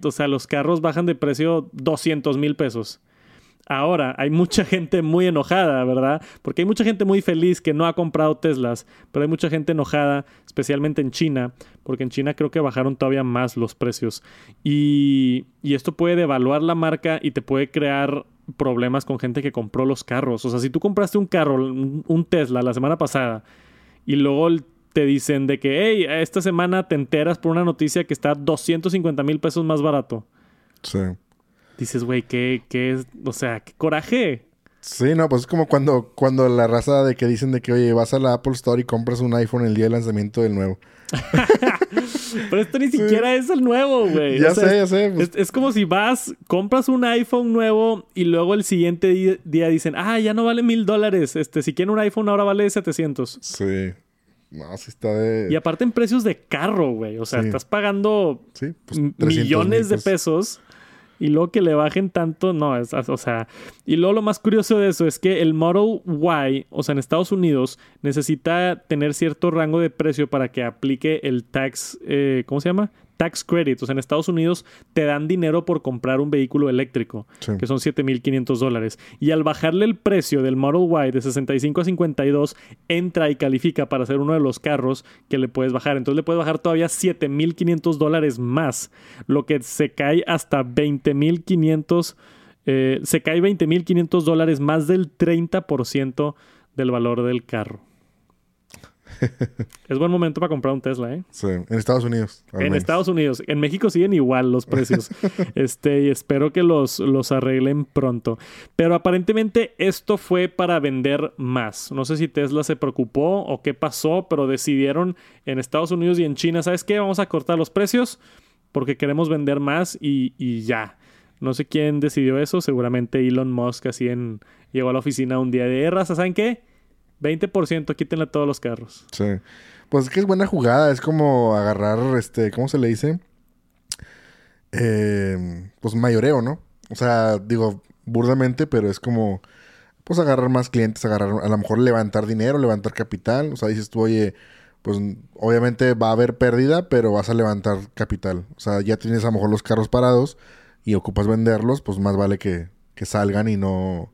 o sea, los carros bajan de precio 200 mil pesos. Ahora, hay mucha gente muy enojada, ¿verdad? Porque hay mucha gente muy feliz que no ha comprado Teslas, pero hay mucha gente enojada, especialmente en China, porque en China creo que bajaron todavía más los precios. Y, y esto puede devaluar la marca y te puede crear problemas con gente que compró los carros. O sea, si tú compraste un carro, un Tesla la semana pasada, y luego el te dicen de que, hey, esta semana te enteras por una noticia que está 250 mil pesos más barato. Sí. Dices, güey, ¿qué, ¿qué es? O sea, qué coraje. Sí, no, pues es como cuando, cuando la raza de que dicen de que, oye, vas a la Apple Store y compras un iPhone el día de lanzamiento del nuevo. Pero esto ni siquiera es el nuevo, güey. Ya sé, ya sé. Pues. Es, como si vas, compras un iPhone nuevo y luego el siguiente día, dicen, ah, ya no vale mil dólares. Este, si quieren un iPhone ahora vale 700. Sí. No, sí está de. Y aparte en precios de carro, güey. O sea, estás pagando pues, millones de pesos. Y luego que le bajen tanto, no, es, o sea, y luego lo más curioso de eso es que el Model Y, o sea, en Estados Unidos, necesita tener cierto rango de precio para que aplique el tax, eh, ¿cómo se llama? Tax credits. O sea, en Estados Unidos te dan dinero por comprar un vehículo eléctrico, que son 7.500 dólares. Y al bajarle el precio del Model Y de 65 a 52, entra y califica para ser uno de los carros que le puedes bajar. Entonces le puedes bajar todavía 7.500 dólares más, lo que se cae hasta 20.500 eh, se cae 20.500 dólares, más del 30% del valor del carro. es buen momento para comprar un Tesla, ¿eh? Sí, en Estados Unidos. En Estados Unidos. En México siguen igual los precios. este, y espero que los, los arreglen pronto. Pero aparentemente esto fue para vender más. No sé si Tesla se preocupó o qué pasó, pero decidieron en Estados Unidos y en China, ¿sabes qué? Vamos a cortar los precios porque queremos vender más y, y ya. No sé quién decidió eso, seguramente Elon Musk así en... llegó a la oficina un día de raza, ¿saben qué? 20% quítenle a todos los carros. Sí. Pues es que es buena jugada, es como agarrar, este, ¿cómo se le dice? Eh, pues mayoreo, ¿no? O sea, digo, burdamente, pero es como, pues agarrar más clientes, agarrar, a lo mejor levantar dinero, levantar capital. O sea, dices tú, oye, pues obviamente va a haber pérdida, pero vas a levantar capital. O sea, ya tienes a lo mejor los carros parados y ocupas venderlos, pues más vale que, salgan y no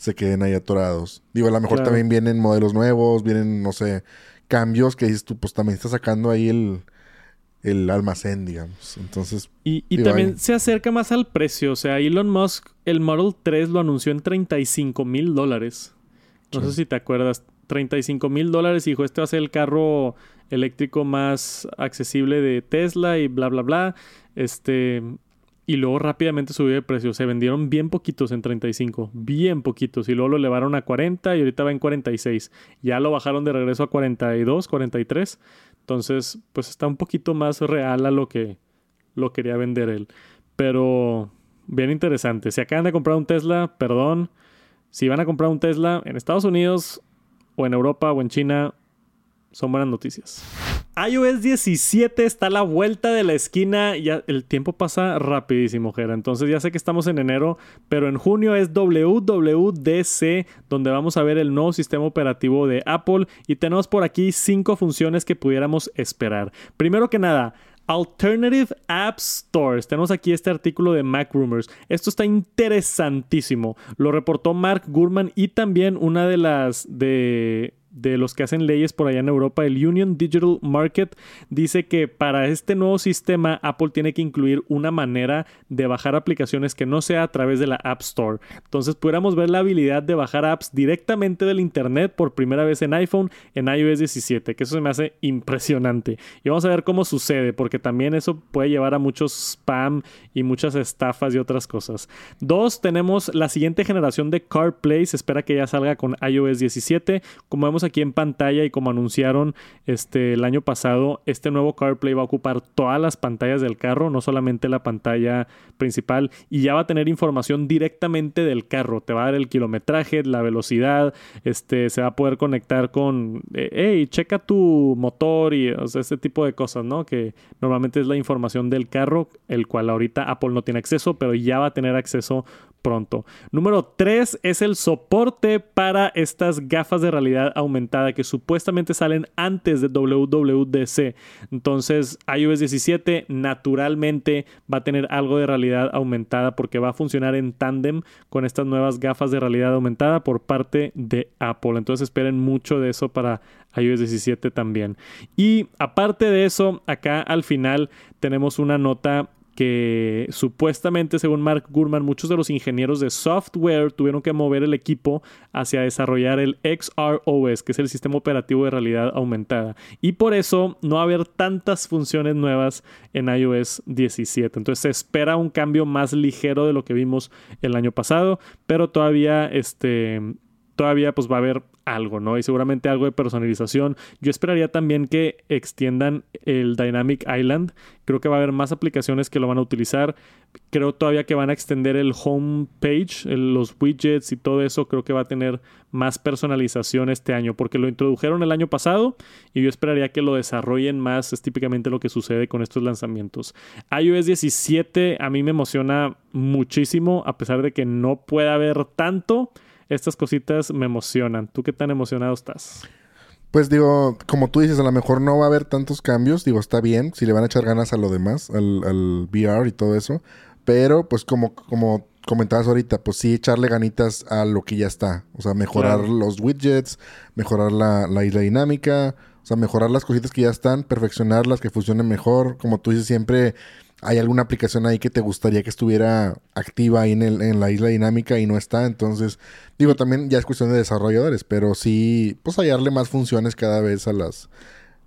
se queden ahí atorados. Digo, a lo mejor también vienen modelos nuevos, vienen, no sé, cambios que dices tú, pues también está sacando ahí el, el almacén, digamos. Entonces. Y, también se acerca más al precio. O sea, Elon Musk, el Model 3 lo anunció en 35 mil dólares. No sé si te acuerdas. 35 mil dólares y dijo, este va a ser el carro eléctrico más accesible de Tesla y bla, bla, bla. Este, y luego rápidamente subió de precio. Se vendieron bien poquitos en 35, bien poquitos. Y luego lo elevaron a 40 y ahorita va en 46. Ya lo bajaron de regreso a 42, 43. Entonces, pues está un poquito más real a lo que lo quería vender él. Pero bien interesante. Si acaban de comprar un Tesla, perdón. Si van a comprar un Tesla en Estados Unidos o en Europa o en China, son buenas noticias iOS 17 está a la vuelta de la esquina. Ya el tiempo pasa rapidísimo, Jera. Entonces ya sé que estamos en enero, pero en junio es WWDC, donde vamos a ver el nuevo sistema operativo de Apple. Y tenemos por aquí cinco funciones que pudiéramos esperar. Primero que nada, Alternative App Stores. Tenemos aquí este artículo de Mac Rumors. Esto está interesantísimo. Lo reportó Mark Gurman y también una de las de de los que hacen leyes por allá en Europa, el Union Digital Market, dice que para este nuevo sistema Apple tiene que incluir una manera de bajar aplicaciones que no sea a través de la App Store. Entonces pudiéramos ver la habilidad de bajar apps directamente del Internet por primera vez en iPhone en iOS 17, que eso se me hace impresionante. Y vamos a ver cómo sucede, porque también eso puede llevar a muchos spam y muchas estafas y otras cosas. Dos, tenemos la siguiente generación de CarPlay, se espera que ya salga con iOS 17. Como aquí en pantalla y como anunciaron este, el año pasado, este nuevo CarPlay va a ocupar todas las pantallas del carro, no solamente la pantalla principal, y ya va a tener información directamente del carro. Te va a dar el kilometraje, la velocidad, este, se va a poder conectar con, hey, checa tu motor y este tipo de cosas, ¿no? Que normalmente es la información del carro, el cual ahorita Apple no tiene acceso, pero ya va a tener acceso pronto. Número 3 es el soporte para estas gafas de realidad aumentada que supuestamente salen antes de WWDC. Entonces iOS 17 naturalmente va a tener algo de realidad aumentada porque va a funcionar en tándem con estas nuevas gafas de realidad aumentada por parte de Apple. Entonces esperen mucho de eso para iOS 17 también. Y aparte de eso, acá al final tenemos una nota que supuestamente, según Mark Gurman, muchos de los ingenieros de software tuvieron que mover el equipo hacia desarrollar el XROS, que es el sistema operativo de realidad aumentada. Y por eso no va a haber tantas funciones nuevas en iOS 17. Entonces se espera un cambio más ligero de lo que vimos el año pasado, pero todavía este todavía pues va a haber algo, ¿no? Y seguramente algo de personalización. Yo esperaría también que extiendan el Dynamic Island. Creo que va a haber más aplicaciones que lo van a utilizar. Creo todavía que van a extender el home page, los widgets y todo eso. Creo que va a tener más personalización este año porque lo introdujeron el año pasado y yo esperaría que lo desarrollen más. Es típicamente lo que sucede con estos lanzamientos. iOS 17 a mí me emociona muchísimo a pesar de que no pueda haber tanto estas cositas me emocionan. ¿Tú qué tan emocionado estás? Pues digo, como tú dices, a lo mejor no va a haber tantos cambios. Digo, está bien si le van a echar ganas a lo demás, al, al VR y todo eso. Pero, pues, como, como comentabas ahorita, pues sí echarle ganitas a lo que ya está. O sea, mejorar los widgets, mejorar la, la isla dinámica, o sea, mejorar las cositas que ya están, perfeccionarlas, que funcionen mejor. Como tú dices, siempre hay alguna aplicación ahí que te gustaría que estuviera activa ahí en, el, en la isla dinámica y no está. Entonces, digo, también ya es cuestión de desarrolladores, pero sí, pues hallarle más funciones cada vez a las,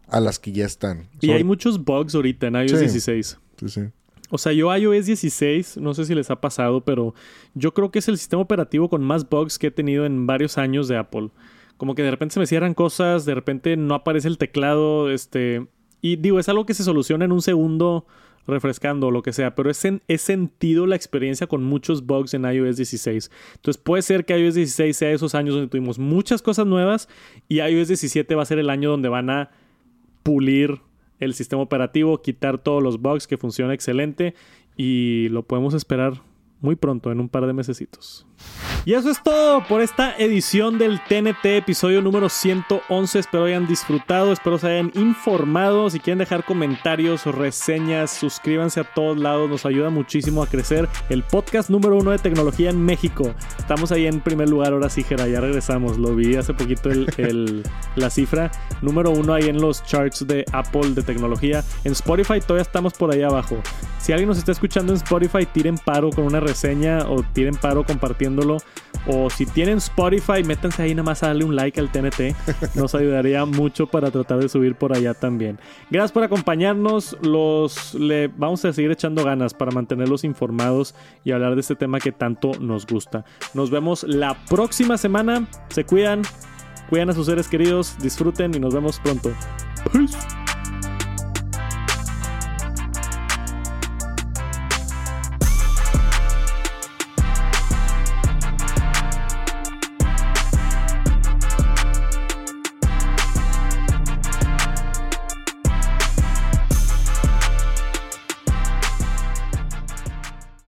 a las que ya están. Y hay muchos bugs ahorita en iOS 16. Sí, sí. O sea, yo iOS 16, no sé si les ha pasado, pero yo creo que es el sistema operativo con más bugs que he tenido en varios años de Apple. Como que de repente se me cierran cosas, de repente no aparece el teclado, este... Y digo, es algo que se soluciona en un segundo refrescando o lo que sea, pero he sentido la experiencia con muchos bugs en iOS 16. Entonces puede ser que iOS 16 sea esos años donde tuvimos muchas cosas nuevas y iOS 17 va a ser el año donde van a pulir el sistema operativo, quitar todos los bugs que funciona excelente y lo podemos esperar muy pronto, en un par de mesecitos. Y eso es todo por esta edición del TNT, episodio número 111. Espero hayan disfrutado, espero se hayan informado. Si quieren dejar comentarios o reseñas, suscríbanse a todos lados, nos ayuda muchísimo a crecer. El podcast número uno de tecnología en México. Estamos ahí en primer lugar, ahora sí, Jera, ya regresamos. Lo vi hace poquito el, la cifra. Número uno ahí en los charts de Apple de tecnología. En Spotify todavía estamos por ahí abajo. Si alguien nos está escuchando en Spotify, tiren paro con una reseña o tiren paro compartiéndolo. O si tienen Spotify, métanse ahí nada más a darle un like al TNT. Nos ayudaría mucho para tratar de subir por allá también. Gracias por acompañarnos. Los le vamos a seguir echando ganas para mantenerlos informados y hablar de este tema que tanto nos gusta. Nos vemos la próxima semana. Se cuidan, cuidan a sus seres queridos, disfruten y nos vemos pronto. Peace.